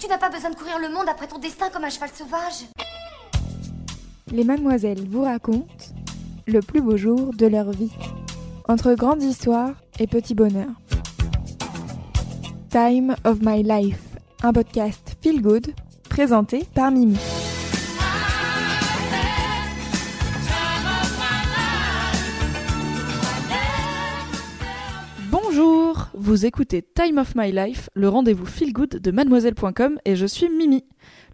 Tu n'as pas besoin de courir le monde après ton destin comme un cheval sauvage. Les mademoiselles vous racontent le plus beau jour de leur vie. Entre grandes histoires et petits bonheurs. Time of My Life, un podcast feel good présenté par Mimi. Vous écoutez Time of My Life, le rendez-vous feel good de mademoiselle.com et je suis Mimi.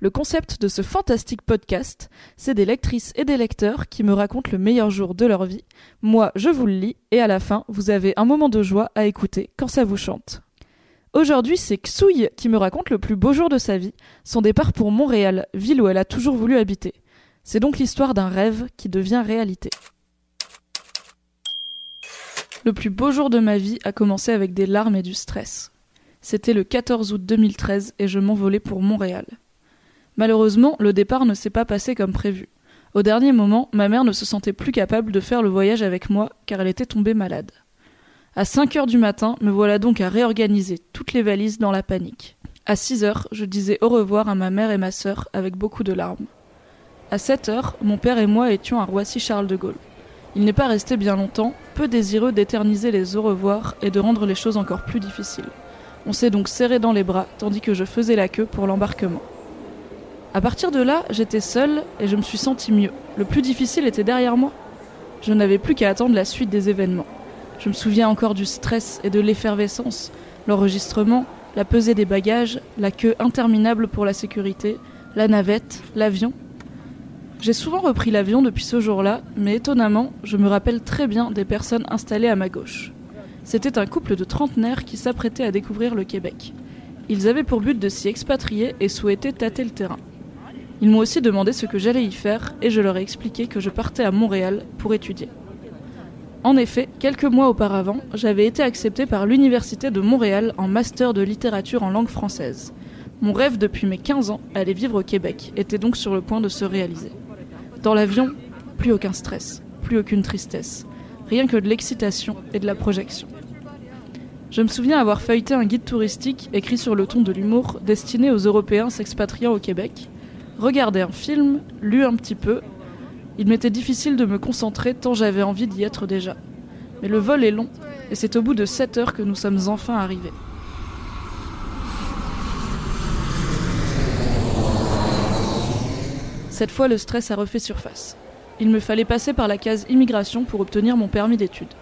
Le concept de ce fantastique podcast, c'est des lectrices et des lecteurs qui me racontent le meilleur jour de leur vie. Moi, je vous le lis et à la fin, vous avez un moment de joie à écouter quand ça vous chante. Aujourd'hui, c'est Xouille qui me raconte le plus beau jour de sa vie, son départ pour Montréal, ville où elle a toujours voulu habiter. C'est donc l'histoire d'un rêve qui devient réalité. Le plus beau jour de ma vie a commencé avec des larmes et du stress. C'était le 14 août 2013 et je m'envolais pour Montréal. Malheureusement, le départ ne s'est pas passé comme prévu. Au dernier moment, ma mère ne se sentait plus capable de faire le voyage avec moi car elle était tombée malade. À 5 heures du matin, me voilà donc à réorganiser toutes les valises dans la panique. À 6 heures, je disais au revoir à ma mère et ma sœur avec beaucoup de larmes. À 7 heures, mon père et moi étions à Roissy-Charles de Gaulle. Il n'est pas resté bien longtemps, peu désireux d'éterniser les au revoir et de rendre les choses encore plus difficiles. On s'est donc serré dans les bras tandis que je faisais la queue pour l'embarquement. À partir de là, j'étais seule et je me suis sentie mieux. Le plus difficile était derrière moi. Je n'avais plus qu'à attendre la suite des événements. Je me souviens encore du stress et de l'effervescence, l'enregistrement, la pesée des bagages, la queue interminable pour la sécurité, la navette, l'avion. J'ai souvent repris l'avion depuis ce jour-là, mais étonnamment, je me rappelle très bien des personnes installées à ma gauche. C'était un couple de trentenaires qui s'apprêtait à découvrir le Québec. Ils avaient pour but de s'y expatrier et souhaitaient tâter le terrain. Ils m'ont aussi demandé ce que j'allais y faire et je leur ai expliqué que je partais à Montréal pour étudier. En effet, quelques mois auparavant, j'avais été acceptée par l'Université de Montréal en master de littérature en langue française. Mon rêve depuis mes 15 ans, aller vivre au Québec, était donc sur le point de se réaliser. Dans l'avion, plus aucun stress, plus aucune tristesse, rien que de l'excitation et de la projection. Je me souviens avoir feuilleté un guide touristique écrit sur le ton de l'humour destiné aux Européens s'expatriant au Québec, regardé un film, lu un petit peu. Il m'était difficile de me concentrer tant j'avais envie d'y être déjà. Mais le vol est long et c'est au bout de 7 heures que nous sommes enfin arrivés. Cette fois, le stress a refait surface. Il me fallait passer par la case immigration pour obtenir mon permis d'études.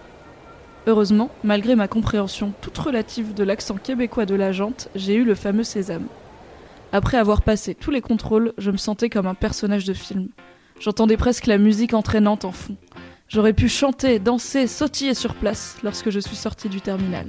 Heureusement, malgré ma compréhension toute relative de l'accent québécois de l'agente, j'ai eu le fameux sésame. Après avoir passé tous les contrôles, je me sentais comme un personnage de film. J'entendais presque la musique entraînante en fond. J'aurais pu chanter, danser, sautiller sur place lorsque je suis sortie du terminal.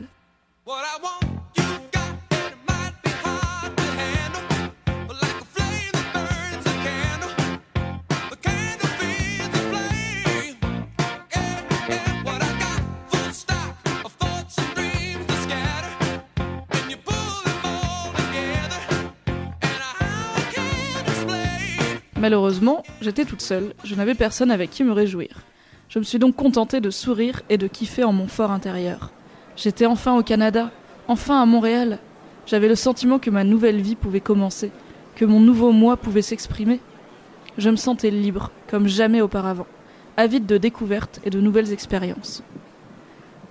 Malheureusement, j'étais toute seule, je n'avais personne avec qui me réjouir. Je me suis donc contentée de sourire et de kiffer en mon fort intérieur. J'étais enfin au Canada, enfin à Montréal. J'avais le sentiment que ma nouvelle vie pouvait commencer, que mon nouveau moi pouvait s'exprimer. Je me sentais libre, comme jamais auparavant, avide de découvertes et de nouvelles expériences.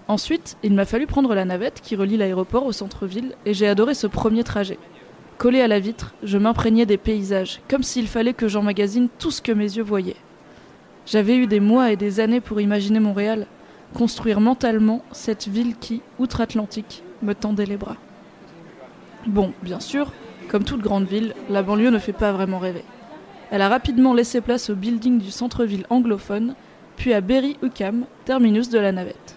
Ensuite, il m'a fallu prendre la navette qui relie l'aéroport au centre-ville et j'ai adoré ce premier trajet. Collé à la vitre, je m'imprégnais des paysages, comme s'il fallait que j'emmagasine tout ce que mes yeux voyaient. J'avais eu des mois et des années pour imaginer Montréal, construire mentalement cette ville qui, outre-Atlantique, me tendait les bras. Bon, bien sûr, comme toute grande ville, la banlieue ne fait pas vraiment rêver. Elle a rapidement laissé place au building du centre-ville anglophone, puis à Berry-UQAM, terminus de la navette.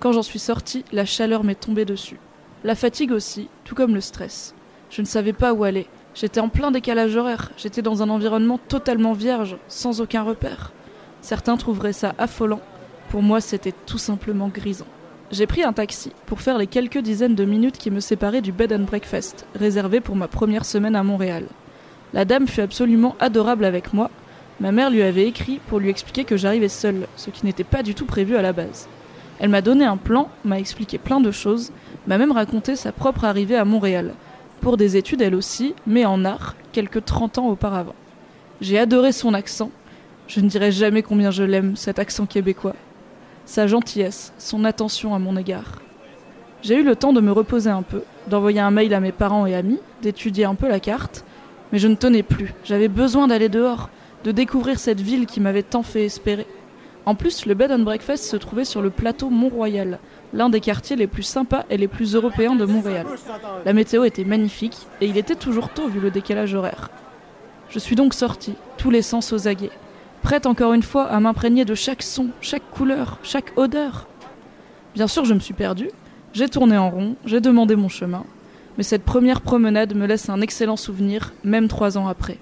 Quand j'en suis sortie, la chaleur m'est tombée dessus. La fatigue aussi, tout comme le stress. Je ne savais pas où aller. J'étais en plein décalage horaire, j'étais dans un environnement totalement vierge, sans aucun repère. Certains trouveraient ça affolant, pour moi c'était tout simplement grisant. J'ai pris un taxi pour faire les quelques dizaines de minutes qui me séparaient du bed and breakfast, réservé pour ma première semaine à Montréal. La dame fut absolument adorable avec moi. Ma mère lui avait écrit pour lui expliquer que j'arrivais seule, ce qui n'était pas du tout prévu à la base. Elle m'a donné un plan, m'a expliqué plein de choses, m'a même raconté sa propre arrivée à Montréal, pour des études elle aussi, mais en art, quelques 30 ans auparavant. J'ai adoré son accent. Je ne dirai jamais combien je l'aime, cet accent québécois sa gentillesse, son attention à mon égard. J'ai eu le temps de me reposer un peu, d'envoyer un mail à mes parents et amis, d'étudier un peu la carte, mais je ne tenais plus, j'avais besoin d'aller dehors, de découvrir cette ville qui m'avait tant fait espérer. En plus, le bed and breakfast se trouvait sur le plateau Mont-Royal, l'un des quartiers les plus sympas et les plus européens de Montréal. La météo était magnifique et il était toujours tôt vu le décalage horaire. Je suis donc sortie, tous les sens aux aguets prête encore une fois à m'imprégner de chaque son, chaque couleur, chaque odeur. Bien sûr, je me suis perdue, j'ai tourné en rond, j'ai demandé mon chemin, mais cette première promenade me laisse un excellent souvenir, même trois ans après.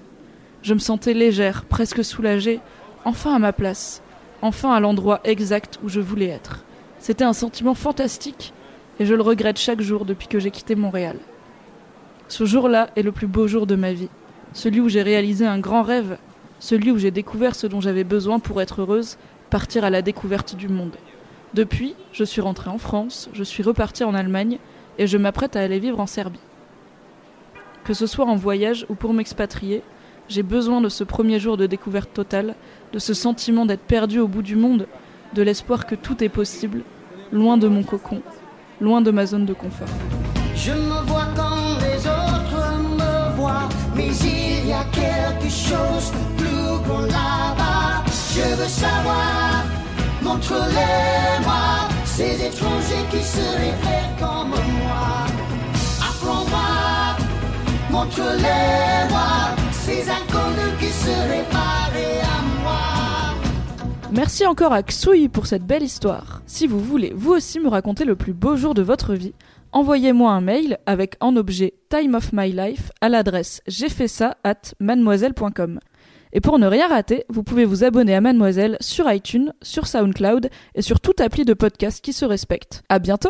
Je me sentais légère, presque soulagée, enfin à ma place, enfin à l'endroit exact où je voulais être. C'était un sentiment fantastique, et je le regrette chaque jour depuis que j'ai quitté Montréal. Ce jour-là est le plus beau jour de ma vie, celui où j'ai réalisé un grand rêve celui où j'ai découvert ce dont j'avais besoin pour être heureuse, partir à la découverte du monde. Depuis, je suis rentrée en France, je suis repartie en Allemagne et je m'apprête à aller vivre en Serbie. Que ce soit en voyage ou pour m'expatrier, j'ai besoin de ce premier jour de découverte totale, de ce sentiment d'être perdu au bout du monde, de l'espoir que tout est possible, loin de mon cocon, loin de ma zone de confort. Je me vois quand les autres me voient, mais il y a quelque chose là-bas. Je veux savoir, montre-les-moi, ces étrangers qui se réfèrent comme moi. Apprends-moi, montre-les-moi, ces inconnus qui se réparent à moi. Merci encore à Xouy pour cette belle histoire. Si vous voulez vous aussi me raconter le plus beau jour de votre vie, envoyez-moi un mail avec en objet Time of My Life à l'adresse j'ai. Et pour ne rien rater, vous pouvez vous abonner à Mademoiselle sur iTunes, sur SoundCloud et sur toute appli de podcast qui se respecte. À bientôt!